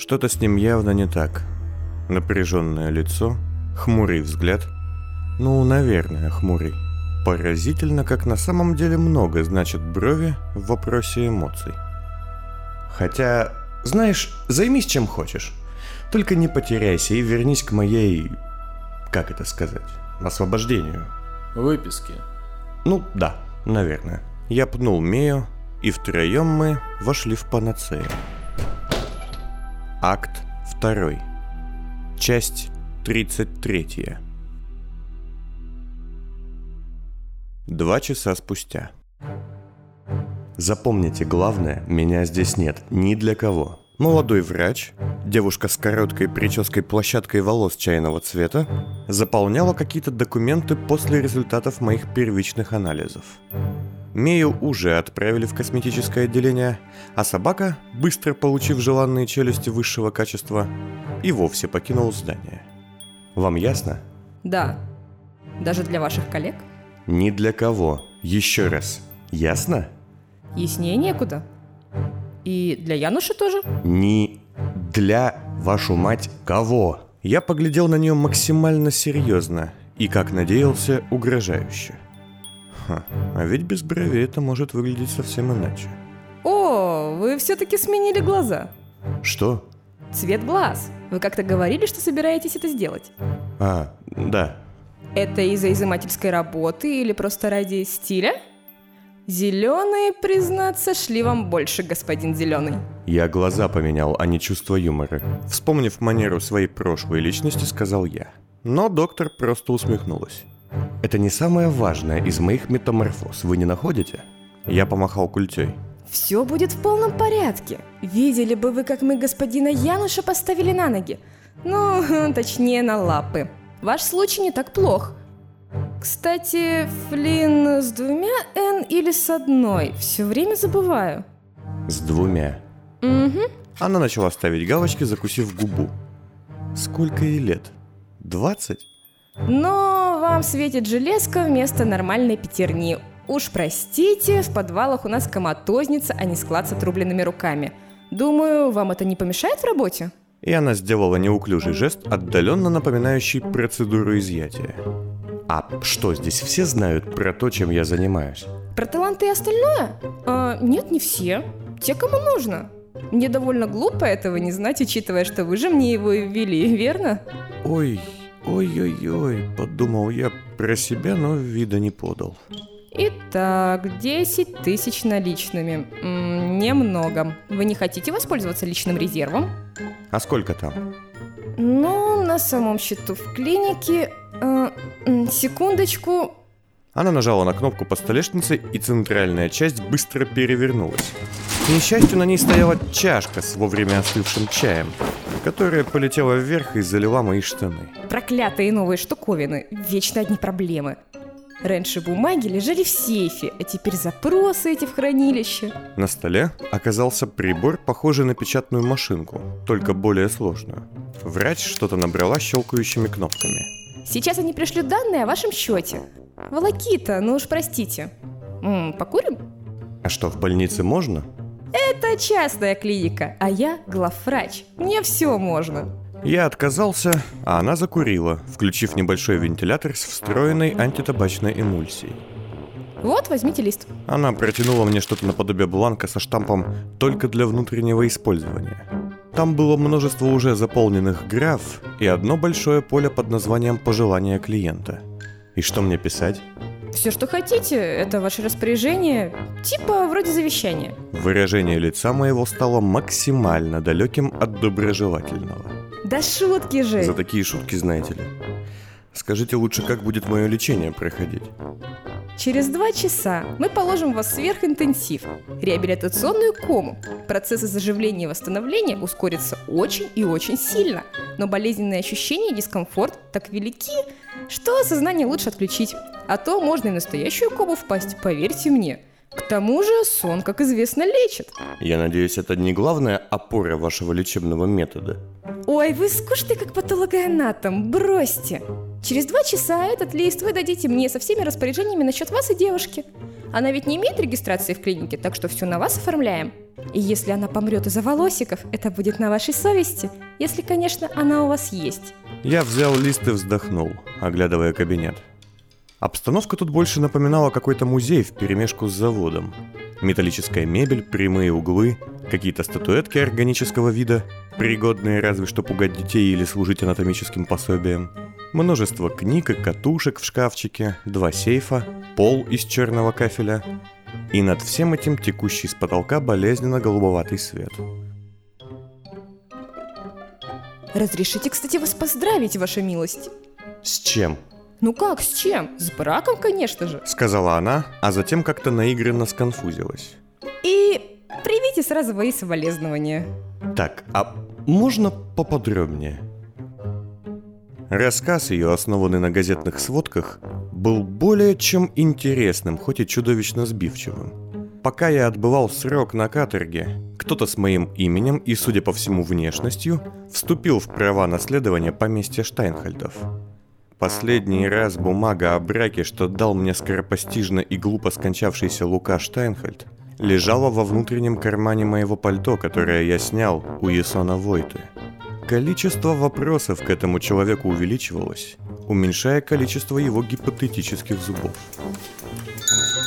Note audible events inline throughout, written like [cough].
Что-то с ним явно не так. Напряженное лицо, хмурый взгляд. Ну, наверное, хмурый. Поразительно, как на самом деле много значат брови в вопросе эмоций. Хотя, знаешь, займись чем хочешь. Только не потеряйся и вернись к моей... Как это сказать? Освобождению. Выписки. Ну, да, наверное. Я пнул Мею, и втроем мы вошли в панацею. Акт 2. Часть 33. Два часа спустя. Запомните главное, меня здесь нет ни для кого. Молодой врач, девушка с короткой прической площадкой волос чайного цвета, заполняла какие-то документы после результатов моих первичных анализов. Мею уже отправили в косметическое отделение, а собака, быстро получив желанные челюсти высшего качества, и вовсе покинул здание. Вам ясно? Да. Даже для ваших коллег? Ни для кого. Еще раз. Ясно? Яснее некуда. И для Януша тоже? Ни для, вашу мать, кого? Я поглядел на нее максимально серьезно и, как надеялся, угрожающе. Ха, а ведь без бровей это может выглядеть совсем иначе. О, вы все-таки сменили глаза. Что? Цвет глаз. Вы как-то говорили, что собираетесь это сделать. А, да. Это из-за изымательской работы или просто ради стиля? Зеленые, признаться, шли вам больше, господин Зеленый. Я глаза поменял, а не чувство юмора. Вспомнив манеру своей прошлой личности, сказал я. Но доктор просто усмехнулась. Это не самое важное из моих метаморфоз, вы не находите? Я помахал культей. Все будет в полном порядке. Видели бы вы, как мы господина Януша поставили на ноги. Ну, [laughs] точнее, на лапы. Ваш случай не так плох. Кстати, Флин с двумя «Н» или с одной? Все время забываю. С двумя. Угу. Она начала ставить галочки, закусив губу. Сколько ей лет? Двадцать? Но вам светит железка вместо нормальной пятерни. Уж простите, в подвалах у нас коматозница, а не склад с отрубленными руками. Думаю, вам это не помешает в работе? И она сделала неуклюжий жест, отдаленно напоминающий процедуру изъятия. А что, здесь все знают про то, чем я занимаюсь? Про таланты и остальное? А, нет, не все. Те, кому нужно. Мне довольно глупо этого не знать, учитывая, что вы же мне его и ввели, верно? Ой, ой-ой-ой, подумал я про себя, но вида не подал. Итак, 10 тысяч наличными. М, немного. Вы не хотите воспользоваться личным резервом? А сколько там? Ну, на самом счету в клинике... э, секундочку. Она нажала на кнопку по столешнице, и центральная часть быстро перевернулась. К несчастью, на ней стояла чашка с вовремя остывшим чаем, которая полетела вверх и залила мои штаны. Проклятые новые штуковины. Вечно одни проблемы. Раньше бумаги лежали в сейфе, а теперь запросы эти в хранилище. На столе оказался прибор, похожий на печатную машинку, только более сложную. Врач что-то набрала щелкающими кнопками. Сейчас они пришлют данные о вашем счете. Волокита, ну уж простите. М, покурим? А что, в больнице можно? Это частная клиника, а я главврач. Мне все можно. Я отказался, а она закурила, включив небольшой вентилятор с встроенной антитабачной эмульсией. Вот, возьмите лист. Она протянула мне что-то наподобие бланка со штампом «Только для внутреннего использования». Там было множество уже заполненных граф и одно большое поле под названием «Пожелания клиента». И что мне писать? Все, что хотите, это ваше распоряжение, типа вроде завещания. Выражение лица моего стало максимально далеким от доброжелательного. Да шутки же! За такие шутки, знаете ли. Скажите лучше, как будет мое лечение проходить? Через два часа мы положим вас в сверхинтенсив, реабилитационную кому. Процессы заживления и восстановления ускорятся очень и очень сильно, но болезненные ощущения и дискомфорт так велики, что сознание лучше отключить. А то можно и в настоящую кому впасть, поверьте мне. К тому же сон, как известно, лечит. Я надеюсь, это не главная опора вашего лечебного метода. Ой, вы скучный как патологоанатом, бросьте. Через два часа этот лист вы дадите мне со всеми распоряжениями насчет вас и девушки. Она ведь не имеет регистрации в клинике, так что все на вас оформляем. И если она помрет из-за волосиков, это будет на вашей совести, если, конечно, она у вас есть. Я взял лист и вздохнул, оглядывая кабинет. Обстановка тут больше напоминала какой-то музей в перемешку с заводом. Металлическая мебель, прямые углы, какие-то статуэтки органического вида, пригодные разве что пугать детей или служить анатомическим пособием. Множество книг и катушек в шкафчике, два сейфа, пол из черного кафеля. И над всем этим текущий с потолка болезненно голубоватый свет. Разрешите, кстати, вас поздравить, ваша милость. С чем? Ну как, с чем? С браком, конечно же. Сказала она, а затем как-то наигранно сконфузилась. И примите сразу мои соболезнования. Так, а можно поподробнее? Рассказ ее, основанный на газетных сводках, был более чем интересным, хоть и чудовищно сбивчивым. Пока я отбывал срок на каторге, кто-то с моим именем и, судя по всему, внешностью, вступил в права наследования поместья Штайнхальдов. Последний раз бумага о браке, что дал мне скоропостижно и глупо скончавшийся Лука Штайнхальд, лежала во внутреннем кармане моего пальто, которое я снял у Ясона Войты – Количество вопросов к этому человеку увеличивалось, уменьшая количество его гипотетических зубов.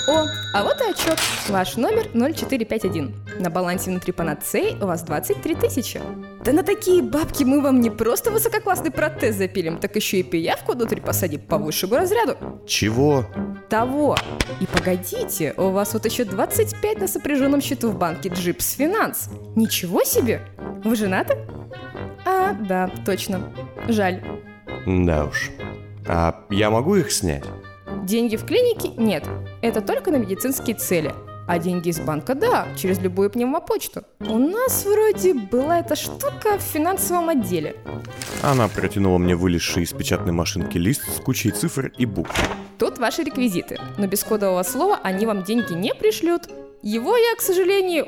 О, а вот и отчет. Ваш номер 0451. На балансе внутри панацеи у вас 23 тысячи. Да на такие бабки мы вам не просто высококлассный протез запилим, так еще и пиявку внутрь посадим по высшему разряду. Чего? Того. И погодите, у вас вот еще 25 на сопряженном счету в банке Джипс Финанс. Ничего себе! Вы женаты? А, да, точно. Жаль. Да уж. А я могу их снять? Деньги в клинике нет. Это только на медицинские цели. А деньги из банка, да, через любую пневмопочту. У нас вроде была эта штука в финансовом отделе. Она протянула мне вылезший из печатной машинки лист с кучей цифр и букв. Тут ваши реквизиты, но без кодового слова они вам деньги не пришлют. Его я, к сожалению,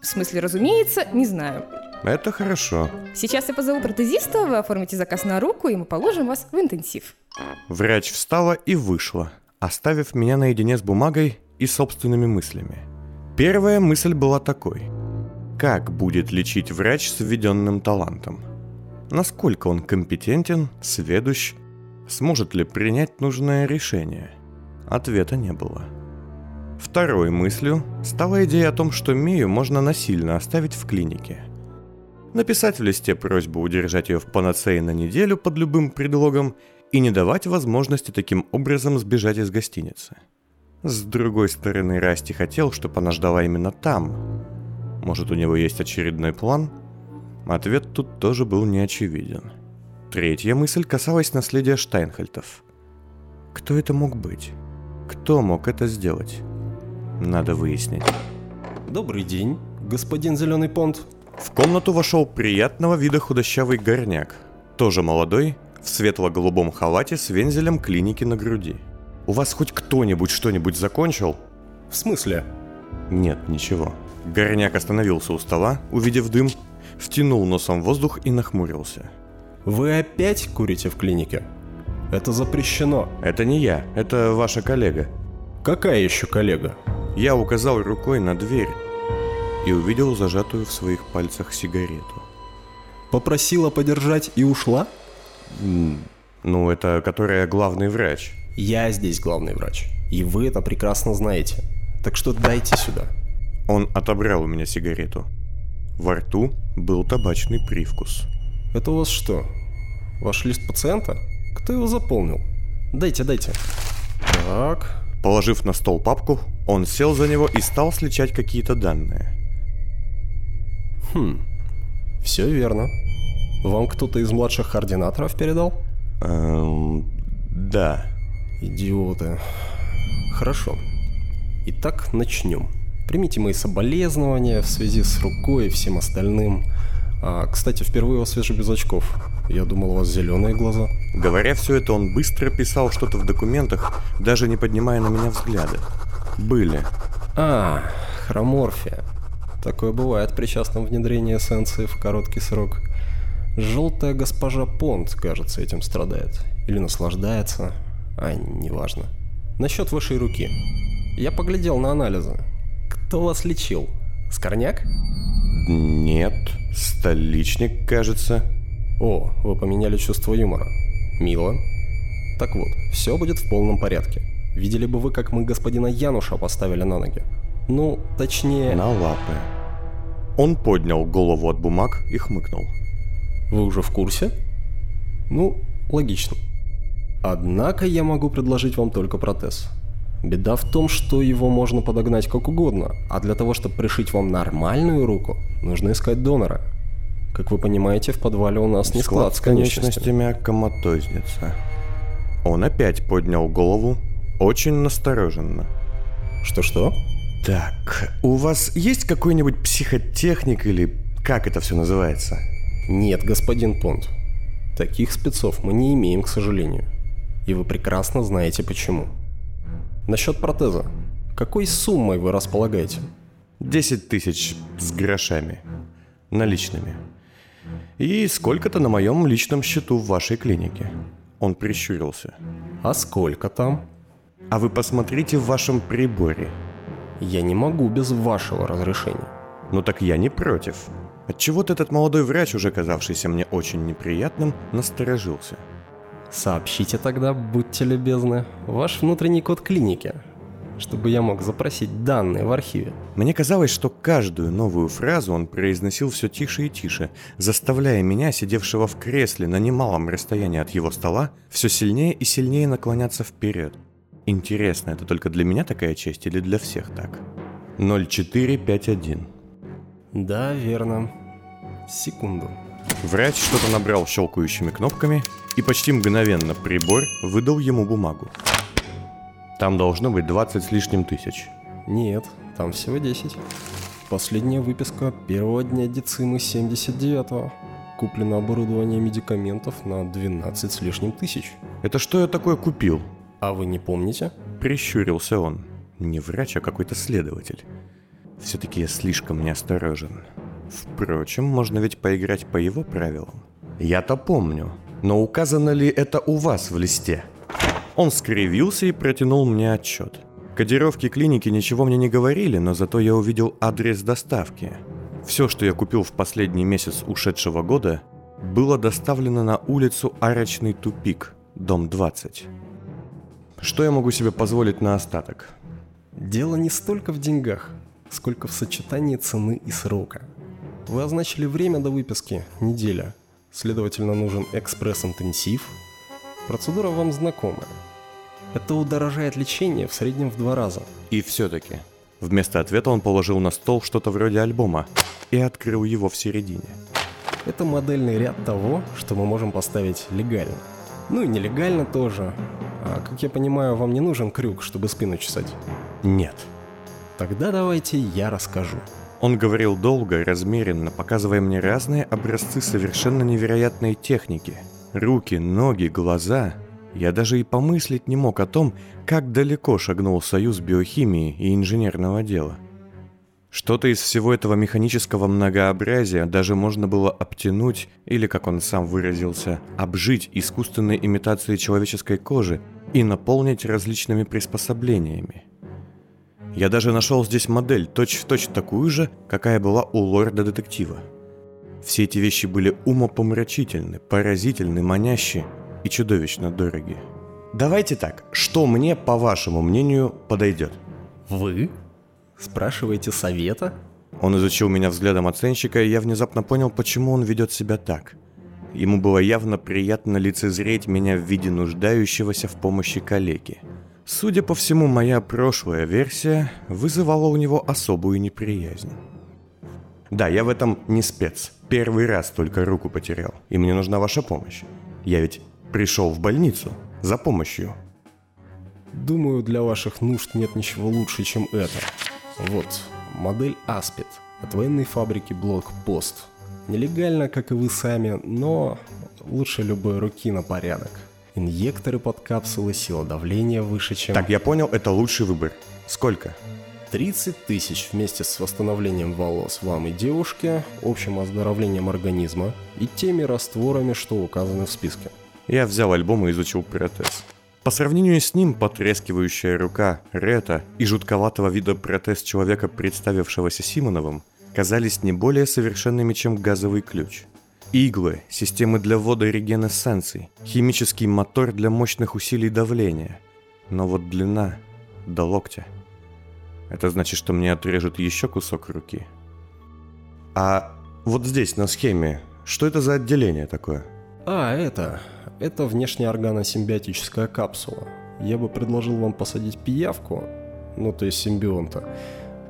в смысле, разумеется, не знаю. Это хорошо. Сейчас я позову протезиста, вы оформите заказ на руку, и мы положим вас в интенсив. Врач встала и вышла, оставив меня наедине с бумагой и собственными мыслями. Первая мысль была такой. Как будет лечить врач с введенным талантом? Насколько он компетентен, сведущ, сможет ли принять нужное решение? Ответа не было. Второй мыслью стала идея о том, что Мию можно насильно оставить в клинике – написать в листе просьбу удержать ее в панацее на неделю под любым предлогом и не давать возможности таким образом сбежать из гостиницы. С другой стороны, Расти хотел, чтобы она ждала именно там. Может, у него есть очередной план? Ответ тут тоже был неочевиден. Третья мысль касалась наследия Штайнхальтов. Кто это мог быть? Кто мог это сделать? Надо выяснить. Добрый день, господин Зеленый Понт. В комнату вошел приятного вида худощавый горняк, тоже молодой, в светло-голубом халате с вензелем клиники на груди. «У вас хоть кто-нибудь что-нибудь закончил?» В смысле? Нет, ничего. Горняк остановился у стола, увидев дым, втянул носом воздух и нахмурился. Вы опять курите в клинике? Это запрещено. Это не я, это ваша коллега. Какая еще коллега? Я указал рукой на дверь, и увидел зажатую в своих пальцах сигарету. Попросила подержать и ушла? Ну, это которая главный врач. Я здесь главный врач. И вы это прекрасно знаете. Так что дайте сюда. Он отобрал у меня сигарету. Во рту был табачный привкус. Это у вас что? Ваш лист пациента? Кто его заполнил? Дайте, дайте. Так. Положив на стол папку, он сел за него и стал сличать какие-то данные. Хм, все верно. Вам кто-то из младших координаторов передал? Эм, да. Идиоты. Хорошо. Итак, начнем. Примите мои соболезнования в связи с рукой и всем остальным. А, кстати, впервые у вас свежий без очков. Я думал, у вас зеленые глаза. Говоря все это, он быстро писал что-то в документах, даже не поднимая на меня взгляды. Были. А, хроморфия. Такое бывает при частном внедрении эссенции в короткий срок. Желтая госпожа Понт, кажется, этим страдает. Или наслаждается. А, неважно. Насчет вашей руки. Я поглядел на анализы. Кто вас лечил? Скорняк? Нет, столичник, кажется. О, вы поменяли чувство юмора. Мило. Так вот, все будет в полном порядке. Видели бы вы, как мы господина Януша поставили на ноги. Ну, точнее... На лапы. Он поднял голову от бумаг и хмыкнул. Вы уже в курсе? Ну, логично. Однако я могу предложить вам только протез. Беда в том, что его можно подогнать как угодно, а для того, чтобы пришить вам нормальную руку, нужно искать донора. Как вы понимаете, в подвале у нас не склад, Склад с конечностями коматозница. Он опять поднял голову, очень настороженно. Что-что? Так, у вас есть какой-нибудь психотехник или как это все называется? Нет, господин Понт. Таких спецов мы не имеем, к сожалению. И вы прекрасно знаете почему. Насчет протеза. Какой суммой вы располагаете? 10 тысяч с грошами. Наличными. И сколько-то на моем личном счету в вашей клинике. Он прищурился. А сколько там? А вы посмотрите в вашем приборе. Я не могу без вашего разрешения. Ну так я не против. Отчего-то этот молодой врач, уже казавшийся мне очень неприятным, насторожился. Сообщите тогда, будьте любезны, ваш внутренний код клиники, чтобы я мог запросить данные в архиве. Мне казалось, что каждую новую фразу он произносил все тише и тише, заставляя меня, сидевшего в кресле на немалом расстоянии от его стола, все сильнее и сильнее наклоняться вперед. Интересно, это только для меня такая честь или для всех так? 0451. Да, верно. Секунду. Врач что-то набрал щелкающими кнопками, и почти мгновенно прибор выдал ему бумагу. Там должно быть 20 с лишним тысяч. Нет, там всего 10. Последняя выписка первого дня децимы 79-го. Куплено оборудование медикаментов на 12 с лишним тысяч. Это что я такое купил? А вы не помните? Прищурился он. Не врач, а какой-то следователь. Все-таки я слишком неосторожен. Впрочем, можно ведь поиграть по его правилам. Я-то помню, но указано ли это у вас в листе? Он скривился и протянул мне отчет. Кодировки клиники ничего мне не говорили, но зато я увидел адрес доставки. Все, что я купил в последний месяц ушедшего года, было доставлено на улицу Арочный тупик, дом 20. Что я могу себе позволить на остаток? Дело не столько в деньгах, сколько в сочетании цены и срока. Вы означили время до выписки – неделя. Следовательно, нужен экспресс-интенсив. Процедура вам знакомая. Это удорожает лечение в среднем в два раза. И все-таки. Вместо ответа он положил на стол что-то вроде альбома и открыл его в середине. Это модельный ряд того, что мы можем поставить легально. Ну и нелегально тоже. А как я понимаю, вам не нужен крюк, чтобы спину чесать? Нет. Тогда давайте я расскажу. Он говорил долго, размеренно, показывая мне разные образцы совершенно невероятной техники. Руки, ноги, глаза. Я даже и помыслить не мог о том, как далеко шагнул союз биохимии и инженерного дела. Что-то из всего этого механического многообразия даже можно было обтянуть, или, как он сам выразился, обжить искусственной имитацией человеческой кожи и наполнить различными приспособлениями. Я даже нашел здесь модель, точь-в-точь точь такую же, какая была у лорда-детектива. Все эти вещи были умопомрачительны, поразительны, манящи и чудовищно дороги. Давайте так, что мне, по вашему мнению, подойдет? Вы? Спрашиваете совета? Он изучил меня взглядом оценщика, и я внезапно понял, почему он ведет себя так. Ему было явно приятно лицезреть меня в виде нуждающегося в помощи калеки. Судя по всему, моя прошлая версия вызывала у него особую неприязнь. Да, я в этом не спец. Первый раз только руку потерял, и мне нужна ваша помощь. Я ведь пришел в больницу за помощью. Думаю, для ваших нужд нет ничего лучше, чем это. Вот, модель Аспид от военной фабрики Блокпост. Нелегально, как и вы сами, но лучше любой руки на порядок. Инъекторы под капсулы, сила давления выше, чем... Так, я понял, это лучший выбор. Сколько? 30 тысяч вместе с восстановлением волос вам и девушке, общим оздоровлением организма и теми растворами, что указаны в списке. Я взял альбом и изучил протез. По сравнению с ним, потрескивающая рука Рета и жутковатого вида протез человека, представившегося Симоновым, казались не более совершенными, чем газовый ключ. Иглы, системы для ввода регенессенций, химический мотор для мощных усилий давления. Но вот длина до локтя. Это значит, что мне отрежут еще кусок руки. А вот здесь, на схеме, что это за отделение такое? А, это... Это внешняя органосимбиотическая капсула. Я бы предложил вам посадить пиявку, ну то есть симбионта,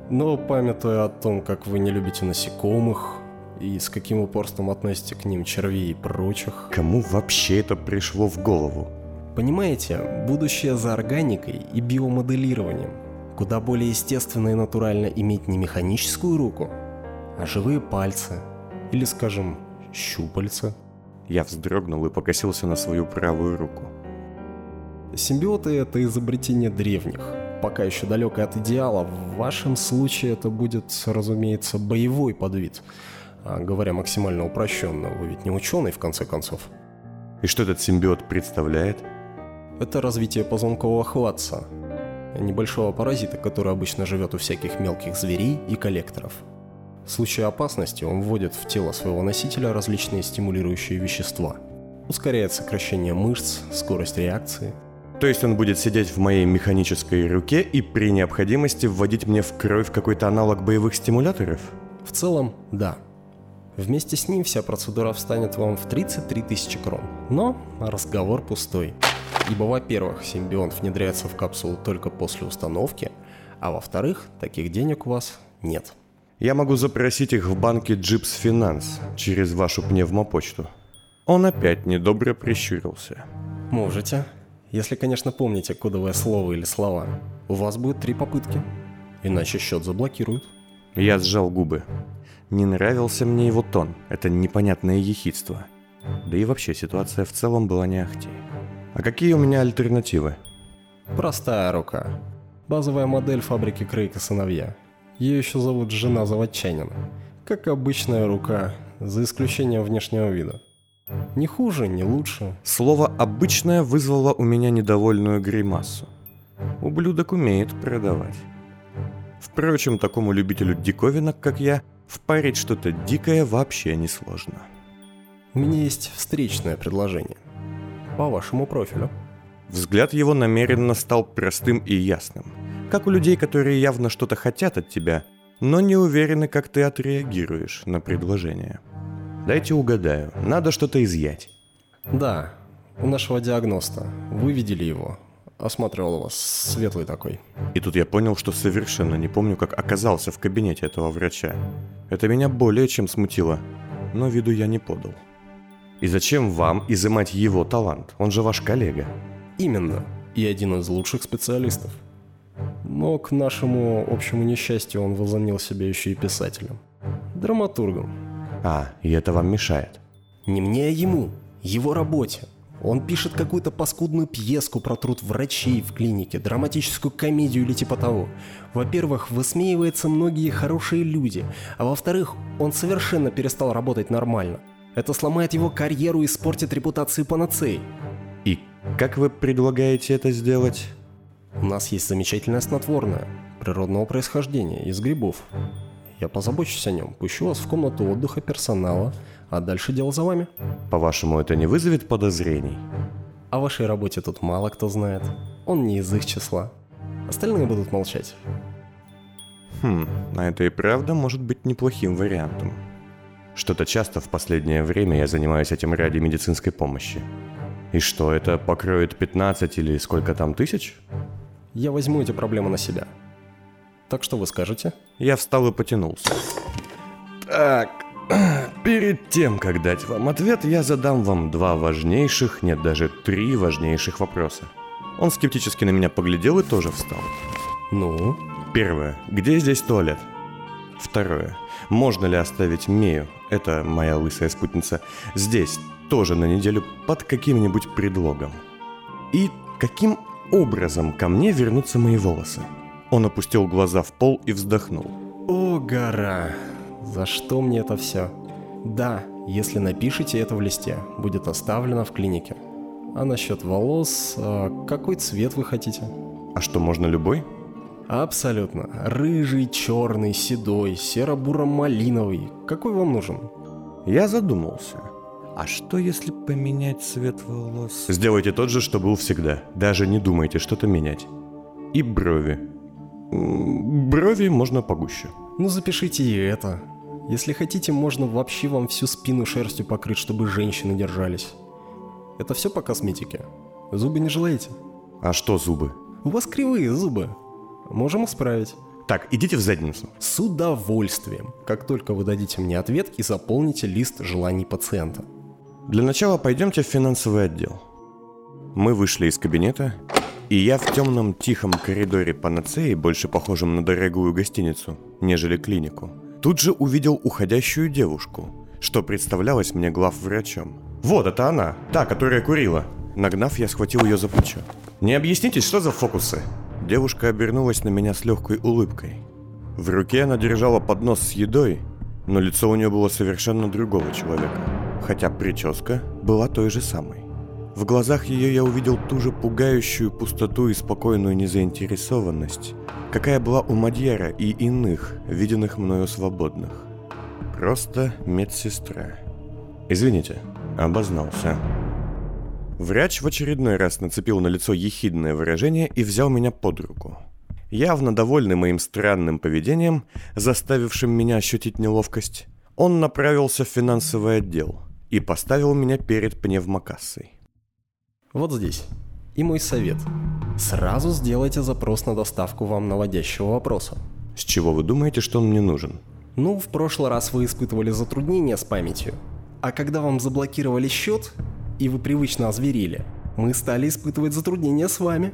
но памятуя о том, как вы не любите насекомых, и с каким упорством относите к ним червей и прочих. Кому вообще это пришло в голову? Понимаете, будущее за органикой и биомоделированием. Куда более естественно и натурально иметь не механическую руку, а живые пальцы. Или, скажем, щупальца. Я вздрогнул и покосился на свою правую руку. Симбиоты — это изобретение древних, пока еще далекое от идеала. В вашем случае это будет, разумеется, боевой подвид. А, говоря максимально упрощенно, вы ведь не ученый, в конце концов. И что этот симбиот представляет? Это развитие позвонкового хватца, небольшого паразита, который обычно живет у всяких мелких зверей и коллекторов – в случае опасности он вводит в тело своего носителя различные стимулирующие вещества. Ускоряет сокращение мышц, скорость реакции. То есть он будет сидеть в моей механической руке и при необходимости вводить мне в кровь какой-то аналог боевых стимуляторов? В целом, да. Вместе с ним вся процедура встанет вам в 33 тысячи крон. Но разговор пустой. Ибо, во-первых, симбионт внедряется в капсулу только после установки, а во-вторых, таких денег у вас нет. Я могу запросить их в банке Джипс Финанс через вашу пневмопочту. Он опять недобро прищурился. Можете. Если, конечно, помните кодовое слово или слова. У вас будет три попытки. Иначе счет заблокируют. Я сжал губы. Не нравился мне его тон. Это непонятное ехидство. Да и вообще ситуация в целом была не ахти. А какие у меня альтернативы? Простая рука. Базовая модель фабрики Крейка сыновья. Ее еще зовут жена заводчанина. Как обычная рука, за исключением внешнего вида. Не хуже, не лучше. Слово «обычное» вызвало у меня недовольную гримасу. Ублюдок умеет продавать. Впрочем, такому любителю диковинок, как я, впарить что-то дикое вообще не сложно. У меня есть встречное предложение. По вашему профилю. Взгляд его намеренно стал простым и ясным – как у людей, которые явно что-то хотят от тебя, но не уверены, как ты отреагируешь на предложение. Дайте угадаю, надо что-то изъять. Да, у нашего диагноста. Вы видели его. Осматривал вас, светлый такой. И тут я понял, что совершенно не помню, как оказался в кабинете этого врача. Это меня более чем смутило, но виду я не подал. И зачем вам изымать его талант? Он же ваш коллега. Именно. И один из лучших специалистов. Но к нашему общему несчастью он возомнил себя еще и писателем. Драматургом. А, и это вам мешает? Не мне, а ему. Его работе. Он пишет какую-то паскудную пьеску про труд врачей в клинике, драматическую комедию или типа того. Во-первых, высмеивается многие хорошие люди, а во-вторых, он совершенно перестал работать нормально. Это сломает его карьеру и испортит репутацию панацеи. И как вы предлагаете это сделать? У нас есть замечательное снотворное, природного происхождения, из грибов. Я позабочусь о нем, пущу вас в комнату отдыха персонала, а дальше дело за вами. По-вашему, это не вызовет подозрений? О вашей работе тут мало кто знает. Он не из их числа. Остальные будут молчать. Хм, а это и правда может быть неплохим вариантом. Что-то часто в последнее время я занимаюсь этим ради медицинской помощи. И что, это покроет 15 или сколько там тысяч? Я возьму эти проблемы на себя. Так что вы скажете? Я встал и потянулся. Так, [clears throat] перед тем, как дать вам ответ, я задам вам два важнейших, нет, даже три важнейших вопроса. Он скептически на меня поглядел и тоже встал. Ну? Первое. Где здесь туалет? Второе. Можно ли оставить Мею, это моя лысая спутница, здесь, тоже на неделю, под каким-нибудь предлогом? И каким образом ко мне вернутся мои волосы. Он опустил глаза в пол и вздохнул. О, гора! За что мне это все? Да, если напишите это в листе, будет оставлено в клинике. А насчет волос, а какой цвет вы хотите? А что, можно любой? Абсолютно. Рыжий, черный, седой, серо-буро-малиновый. Какой вам нужен? Я задумался. А что если поменять цвет волос? Сделайте тот же, что был всегда. Даже не думайте что-то менять. И брови. Брови можно погуще. Ну запишите и это. Если хотите, можно вообще вам всю спину шерстью покрыть, чтобы женщины держались. Это все по косметике. Зубы не желаете? А что зубы? У вас кривые зубы. Можем исправить. Так, идите в задницу. С удовольствием. Как только вы дадите мне ответ и заполните лист желаний пациента. Для начала пойдемте в финансовый отдел. Мы вышли из кабинета, и я в темном тихом коридоре панацеи, больше похожем на дорогую гостиницу, нежели клинику, тут же увидел уходящую девушку, что представлялось мне главврачом. Вот, это она, та, которая курила. Нагнав, я схватил ее за плечо. «Не объясните, что за фокусы?» Девушка обернулась на меня с легкой улыбкой. В руке она держала поднос с едой, но лицо у нее было совершенно другого человека, хотя прическа была той же самой. В глазах ее я увидел ту же пугающую пустоту и спокойную незаинтересованность, какая была у Мадьяра и иных, виденных мною свободных. Просто медсестра. Извините, обознался. Врач в очередной раз нацепил на лицо ехидное выражение и взял меня под руку. Явно довольный моим странным поведением, заставившим меня ощутить неловкость, он направился в финансовый отдел и поставил меня перед пневмокассой. Вот здесь. И мой совет. Сразу сделайте запрос на доставку вам наводящего вопроса. С чего вы думаете, что он мне нужен? Ну, в прошлый раз вы испытывали затруднения с памятью. А когда вам заблокировали счет, и вы привычно озверели, мы стали испытывать затруднения с вами.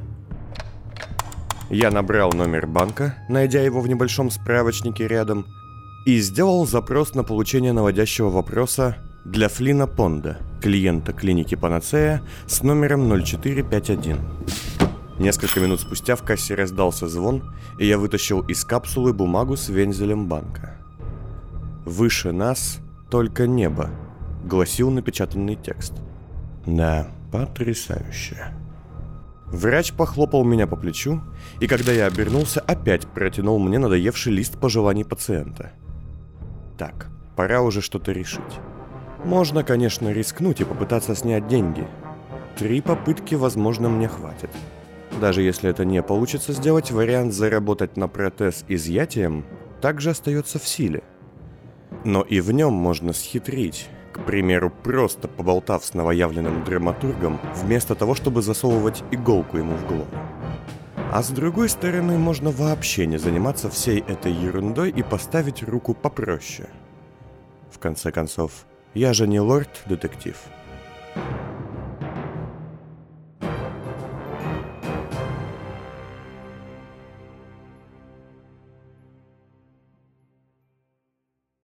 Я набрал номер банка, найдя его в небольшом справочнике рядом, и сделал запрос на получение наводящего вопроса для Флина Понда, клиента клиники Панацея с номером 0451. Несколько минут спустя в кассе раздался звон, и я вытащил из капсулы бумагу с вензелем банка. «Выше нас только небо», — гласил напечатанный текст — да, потрясающе. Врач похлопал меня по плечу, и когда я обернулся, опять протянул мне надоевший лист пожеланий пациента. Так, пора уже что-то решить. Можно, конечно, рискнуть и попытаться снять деньги. Три попытки, возможно, мне хватит. Даже если это не получится сделать, вариант заработать на протез изъятием также остается в силе. Но и в нем можно схитрить, к примеру, просто поболтав с новоявленным драматургом, вместо того, чтобы засовывать иголку ему в голову. А с другой стороны, можно вообще не заниматься всей этой ерундой и поставить руку попроще. В конце концов, я же не лорд-детектив.